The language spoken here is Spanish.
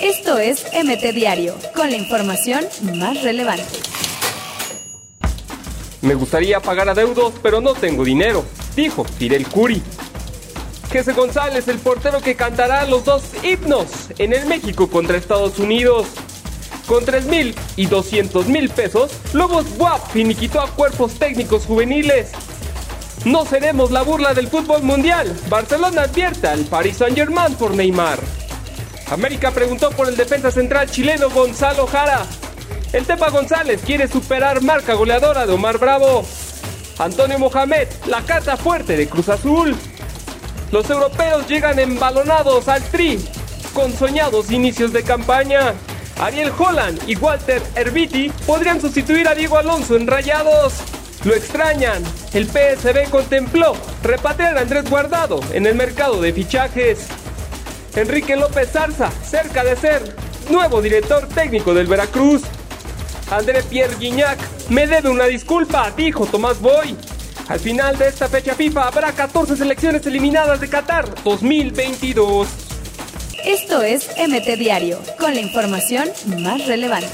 Esto es MT Diario, con la información más relevante. Me gustaría pagar adeudos, pero no tengo dinero, dijo Fidel Curi. Jesse González, el portero que cantará los dos himnos en el México contra Estados Unidos. Con 3 mil y 200 mil pesos, Lobos WAP finiquitó a cuerpos técnicos juveniles. No seremos la burla del fútbol mundial. Barcelona advierte al Paris Saint Germain por Neymar. América preguntó por el defensa central chileno Gonzalo Jara. El Tepa González quiere superar marca goleadora de Omar Bravo. Antonio Mohamed, la carta fuerte de Cruz Azul. Los europeos llegan embalonados al tri con soñados inicios de campaña. Ariel Holland y Walter Herbiti podrían sustituir a Diego Alonso en Rayados. Lo extrañan. El PSB contempló repatriar a Andrés Guardado en el mercado de fichajes. Enrique López Zarza, cerca de ser nuevo director técnico del Veracruz. André Pierre Guignac, me debe una disculpa, dijo Tomás Boy. Al final de esta fecha FIFA habrá 14 selecciones eliminadas de Qatar 2022. Esto es MT Diario, con la información más relevante.